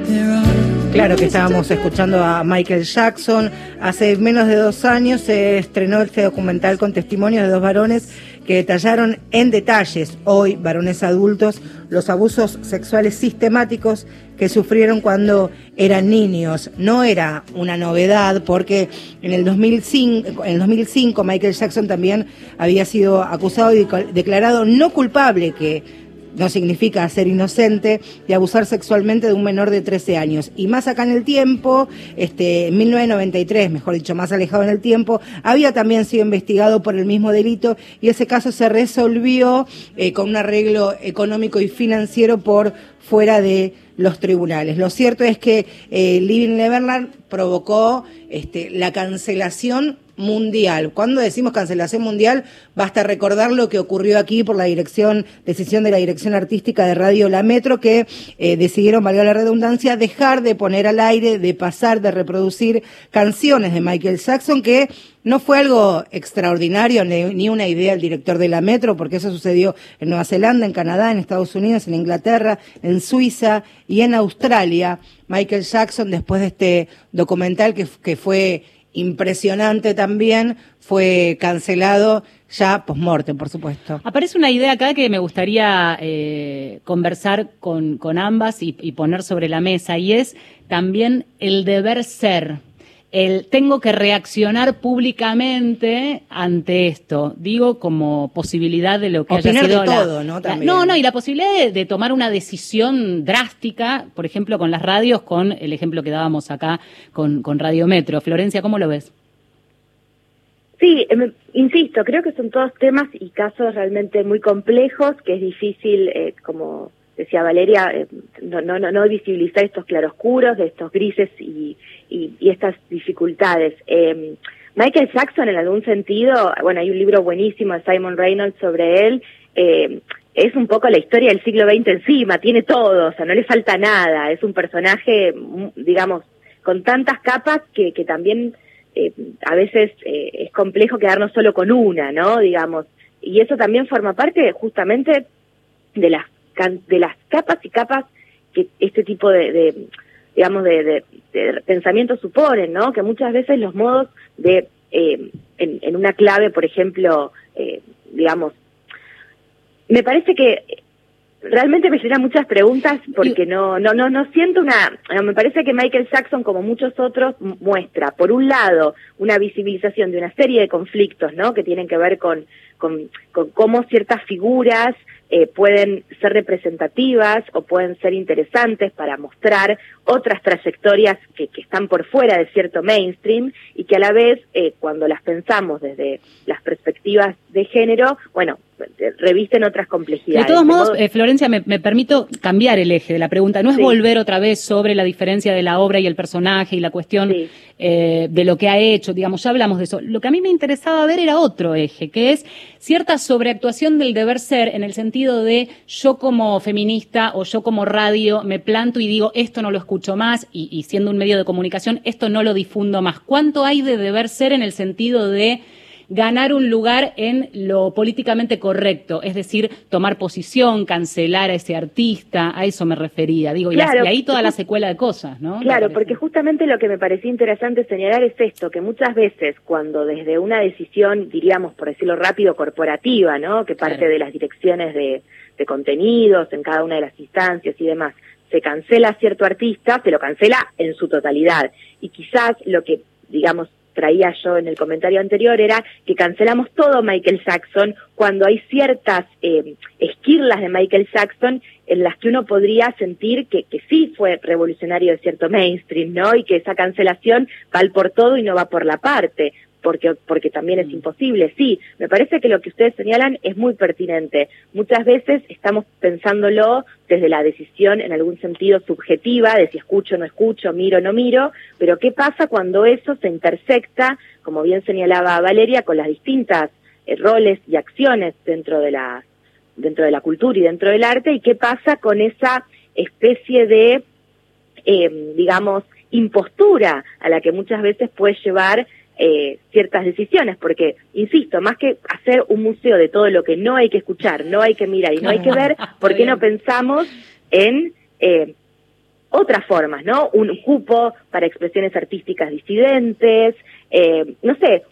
There are Claro que estábamos escuchando a Michael Jackson. Hace menos de dos años se estrenó este documental con testimonios de dos varones que detallaron en detalles, hoy varones adultos, los abusos sexuales sistemáticos que sufrieron cuando eran niños. No era una novedad porque en el 2005, en el 2005 Michael Jackson también había sido acusado y declarado no culpable, que no significa ser inocente, de abusar sexualmente de un menor de 13 años. Y más acá en el tiempo, este, en 1993, mejor dicho, más alejado en el tiempo, había también sido investigado por el mismo delito y ese caso se resolvió eh, con un arreglo económico y financiero por fuera de los tribunales. Lo cierto es que eh, Living Neverland provocó este, la cancelación mundial. Cuando decimos cancelación mundial, basta recordar lo que ocurrió aquí por la dirección, decisión de la dirección artística de Radio La Metro, que eh, decidieron, valga la redundancia, dejar de poner al aire, de pasar, de reproducir canciones de Michael Jackson, que no fue algo extraordinario ni, una idea del director de la Metro, porque eso sucedió en Nueva Zelanda, en Canadá, en Estados Unidos, en Inglaterra, en Suiza y en Australia. Michael Jackson, después de este documental que fue impresionante también, fue cancelado ya post-mortem, por supuesto. Aparece una idea acá que me gustaría eh, conversar con, con ambas y, y poner sobre la mesa, y es también el deber ser el tengo que reaccionar públicamente ante esto. Digo como posibilidad de lo que Opinar haya sido de la- todo, ¿no? la- no, no, y la posibilidad de, de tomar una decisión drástica, por ejemplo, con las radios, con el ejemplo que dábamos acá con, con Radio Metro. Florencia, ¿cómo lo ves? Sí, em, insisto, creo que son todos temas y casos realmente muy complejos, que es difícil, eh, como decía Valeria, eh, no, no, no, no visibilizar estos claroscuros, de estos grises y, y, y estas dificultades. Eh, Michael Jackson, en algún sentido, bueno, hay un libro buenísimo de Simon Reynolds sobre él, eh, es un poco la historia del siglo XX encima, tiene todo, o sea, no le falta nada, es un personaje, mm, digamos, con tantas capas que, que también eh, a veces eh, es complejo quedarnos solo con una, ¿no? Digamos, y eso también forma parte justamente de las de las capas y capas que este tipo de, de, digamos de, de, de pensamientos suponen, ¿no? Que muchas veces los modos de eh, en, en una clave, por ejemplo, eh, digamos, me parece que realmente me genera muchas preguntas porque no no no no siento una me parece que Michael Jackson como muchos otros muestra por un lado una visibilización de una serie de conflictos no que tienen que ver con con, con cómo ciertas figuras eh, pueden ser representativas o pueden ser interesantes para mostrar otras trayectorias que, que están por fuera de cierto mainstream y que a la vez eh, cuando las pensamos desde las perspectivas de género bueno revisten otras complejidades De todos modos, modo- eh, Florencia, me, me permito cambiar el eje de la pregunta. No es Sí. volver otra vez sobre la diferencia de la obra y el personaje y la cuestión eh, de lo que ha hecho, digamos, ya hablamos de eso. Lo que a mí me interesaba ver era otro eje, que es cierta sobreactuación del deber ser en el sentido de yo como feminista o yo como radio me planto y digo esto no lo escucho más y, y siendo un medio de comunicación esto no lo difundo más. ¿Cuánto hay de deber ser en el sentido de ganar un lugar en lo políticamente correcto, es decir, tomar posición, cancelar a ese artista, a eso me refería, digo, y Claro. y ahí toda la secuela de cosas, ¿no? Claro, porque justamente lo que me parecía interesante señalar es esto, que muchas veces cuando desde una decisión, diríamos, por decirlo rápido, corporativa, ¿no? Que parte Claro. de las direcciones de, de contenidos en cada una de las instancias y demás, se cancela a cierto artista, se lo cancela en su totalidad. Y quizás lo que, digamos, traía yo en el comentario anterior era que cancelamos todo Michael Jackson cuando hay ciertas eh, elegirlas de Michael Jackson en las que uno podría sentir que, que sí fue revolucionario de cierto mainstream, ¿no? Y que esa cancelación va por todo y no va por la parte porque, porque también es imposible. Sí, me parece que lo que ustedes señalan es muy pertinente. Muchas veces estamos pensándolo desde la decisión en algún sentido subjetiva, de si escucho o no escucho, miro o no miro, pero ¿qué pasa cuando eso se intersecta, como bien señalaba Valeria, con las distintas eh, roles y acciones dentro de la dentro de la cultura y dentro del arte y qué pasa con esa especie de eh, digamos impostura a la que muchas veces puede llevar eh, ciertas decisiones, porque, insisto, más que hacer un museo de todo lo que no hay que escuchar, no hay que mirar y no hay que ver, ¿por qué no pensamos en eh, otras formas, ¿no? Un cupo para expresiones artísticas disidentes, eh, no sé,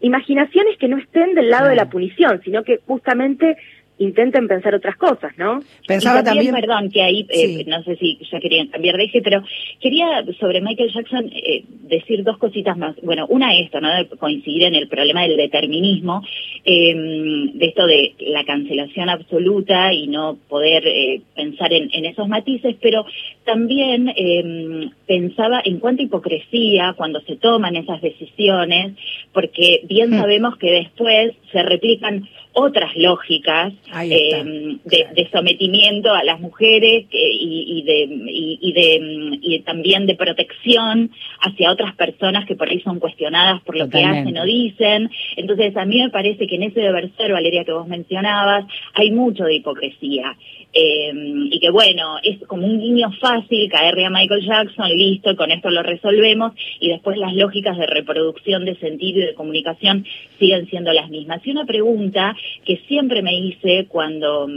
imaginaciones que no estén del lado de la punición, sino que justamente intenten pensar otras cosas, ¿no? Pensaba también, perdón, que ahí, eh, no sé si ya querían cambiar de eje, pero quería sobre Michael Jackson eh, decir dos cositas más. Bueno, una esto, ¿no? De coincidir en el problema del determinismo, em, de esto de la cancelación absoluta y no poder eh, pensar en, en, esos matices, pero también em, pensaba en cuánta hipocresía cuando se toman esas decisiones, porque bien hmm. sabemos que después se replican otras lógicas eh, de, sometimiento a las mujeres y, de, y, de, y también de protección hacia otras personas que por ahí son cuestionadas por lo que hacen o dicen. Entonces, a mí me parece que en ese deber ser, Valeria, que vos mencionabas, hay mucho de hipocresía. Eh, y que bueno, es como un guiño fácil caerle a Michael Jackson, listo, con esto lo resolvemos, y después las lógicas de reproducción de sentido y de comunicación siguen siendo las mismas. Y una pregunta que siempre me hice cuando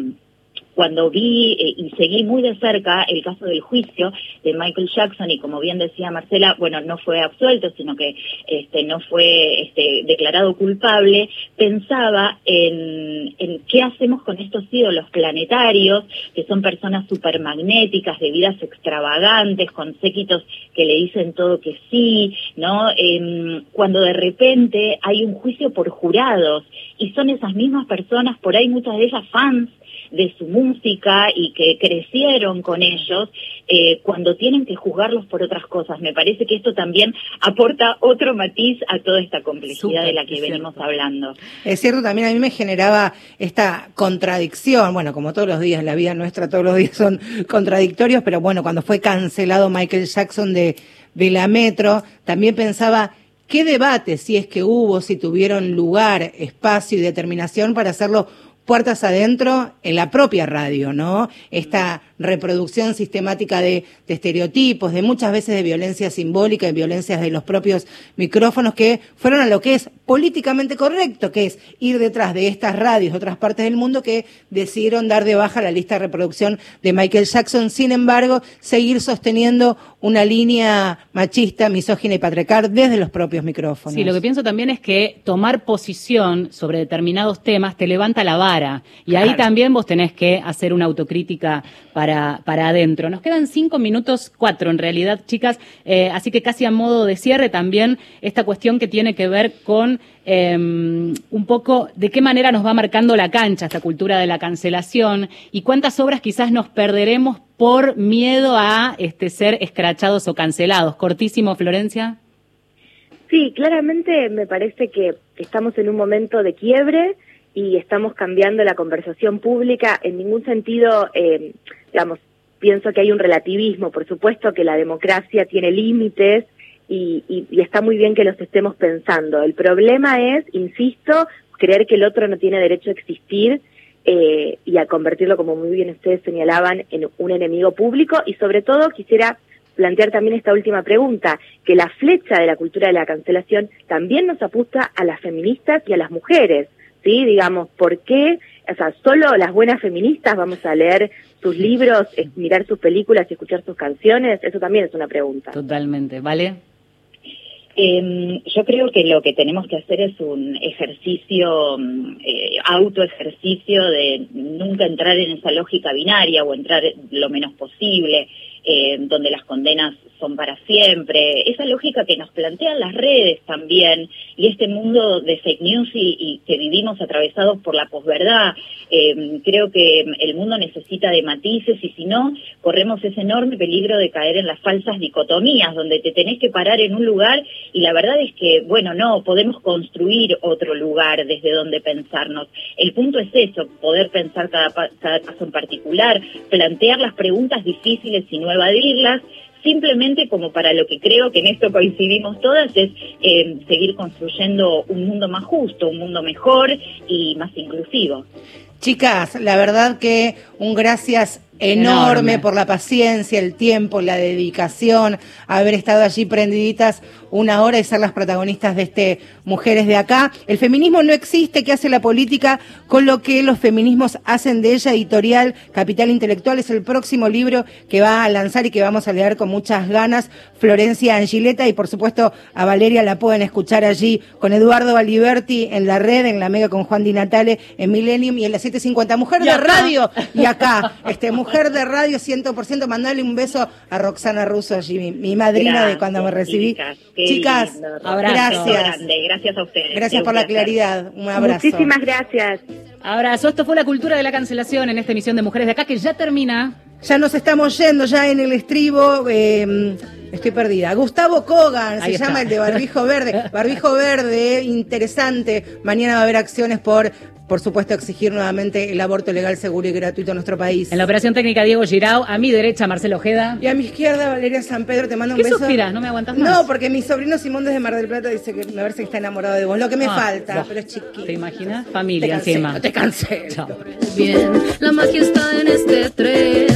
cuando vi eh, y seguí muy de cerca el caso del juicio de Michael Jackson y como bien decía Marcela, bueno, no fue absuelto, sino que este, no fue este, declarado culpable, pensaba en, en qué hacemos con estos ídolos planetarios, que son personas supermagnéticas, de vidas extravagantes, con séquitos que le dicen todo que sí, ¿no? Em, cuando de repente hay un juicio por jurados y son esas mismas personas, por ahí muchas de ellas fans, de su música y que crecieron con ellos eh, cuando tienen que juzgarlos por otras cosas. Me parece que esto también aporta otro matiz a toda esta complejidad de la que venimos hablando. Es cierto, también a mí me generaba esta contradicción, bueno, como todos los días, la vida nuestra todos los días son contradictorios, pero bueno, cuando fue cancelado Michael Jackson de, de la Metro, también pensaba, ¿Qué debate, si es que hubo, si tuvieron lugar, espacio y determinación para hacerlo puertas adentro en la propia radio, ¿no? Esta reproducción sistemática de, estereotipos, de muchas veces de violencia simbólica y violencias de los propios micrófonos que fueron a lo que es políticamente correcto, que es ir detrás de estas radios de otras partes del mundo que decidieron dar de baja la lista de reproducción de Michael Jackson, sin embargo, seguir sosteniendo una línea machista, misógina y patriarcal desde los propios micrófonos. Sí, lo que pienso también es que tomar posición sobre determinados temas te levanta la vara. Y ahí también vos tenés que hacer una autocrítica para, para adentro. Nos quedan cinco minutos, cuatro en realidad, chicas, eh, así que casi a modo de cierre también esta cuestión que tiene que ver con em, un poco de qué manera nos va marcando la cancha esta cultura de la cancelación y cuántas obras quizás nos perderemos por miedo a este, ser escrachados o cancelados. Cortísimo, Florencia. Sí, claramente me parece que estamos en un momento de quiebre y estamos cambiando la conversación pública. En ningún sentido, eh, digamos, pienso que hay un relativismo. Por supuesto que la democracia tiene límites y, está muy bien que los estemos pensando. El problema es, insisto, creer que el otro no tiene derecho a existir eh, y a convertirlo, como muy bien ustedes señalaban, en un enemigo público. Y sobre todo quisiera plantear también esta última pregunta, que la flecha de la cultura de la cancelación también nos apunta a las feministas y a las mujeres. ¿sí? Digamos, ¿por qué? O sea, solo las buenas feministas vamos a leer sus libros, mirar sus películas y escuchar sus canciones. Eso también es una pregunta. Totalmente, ¿vale? Eh, yo creo que lo que tenemos que hacer es un ejercicio, mm, eh, autoejercicio de nunca entrar en esa lógica binaria o entrar lo menos posible, eh, donde las condenas son para siempre, esa lógica que nos plantean las redes también y este mundo de fake news y, y que vivimos atravesados por la posverdad, eh, creo que el mundo necesita de matices y si no, corremos ese enorme peligro de caer en las falsas dicotomías, donde te tenés que parar en un lugar y la verdad es que, bueno, no, podemos construir otro lugar desde donde pensarnos. El punto es eso, poder pensar cada, cada caso en particular, plantear las preguntas difíciles y no evadirlas, simplemente como para lo que creo que en esto coincidimos todas es eh, seguir construyendo un mundo más justo, un mundo mejor y más inclusivo. Chicas, la verdad que un gracias enorme, Enorme. por la paciencia, el tiempo, la dedicación, haber estado allí prendiditas una hora y ser las protagonistas de este Mujeres de Acá. El feminismo no existe, ¿qué hace la política con lo que los feminismos hacen de ella? Editorial Capital Intelectual es el próximo libro que va a lanzar y que vamos a leer con muchas ganas. Florencia Angileta y por supuesto a Valeria la pueden escuchar allí con Eduardo Valiberti en la red, en la Mega con Juan Di Natale, en Millennium y en la 750. Mujer de radio y acá, este Mujer de radio 100%, mandale un beso a Roxana Russo allí, mi, mi madrina de cuando me recibí. chicas, qué Chicas, lindo. abrazo. gracias. Gracias a ustedes. Gracias por la claridad. Un abrazo. Muchísimas gracias. Abrazo. Esto fue la cultura de la cancelación en esta emisión de Mujeres de Acá, que ya termina. Ya nos estamos yendo, ya en el estribo. eh, estoy perdida. Gustavo Kogan Ahí se está. llama el de Barbijo Verde. [laughs] Barbijo Verde, interesante. Mañana va a haber acciones por, por supuesto, exigir nuevamente el aborto legal, seguro y gratuito en nuestro país. En la operación técnica Diego Girao, a mi derecha Marcelo Ojeda. Y a mi izquierda, Valeria San Pedro, te mando un ¿Qué beso. suspiras? ¿No me aguantas más? No, porque mi sobrino Simón desde Mar del Plata dice que a ver si está enamorado de vos. Lo que me Ah, falta, buah. pero es chiquito. ¿Te imaginas? Te Familia cancelo, encima. te cancelo. Chao. Bien, la magia está en este tren.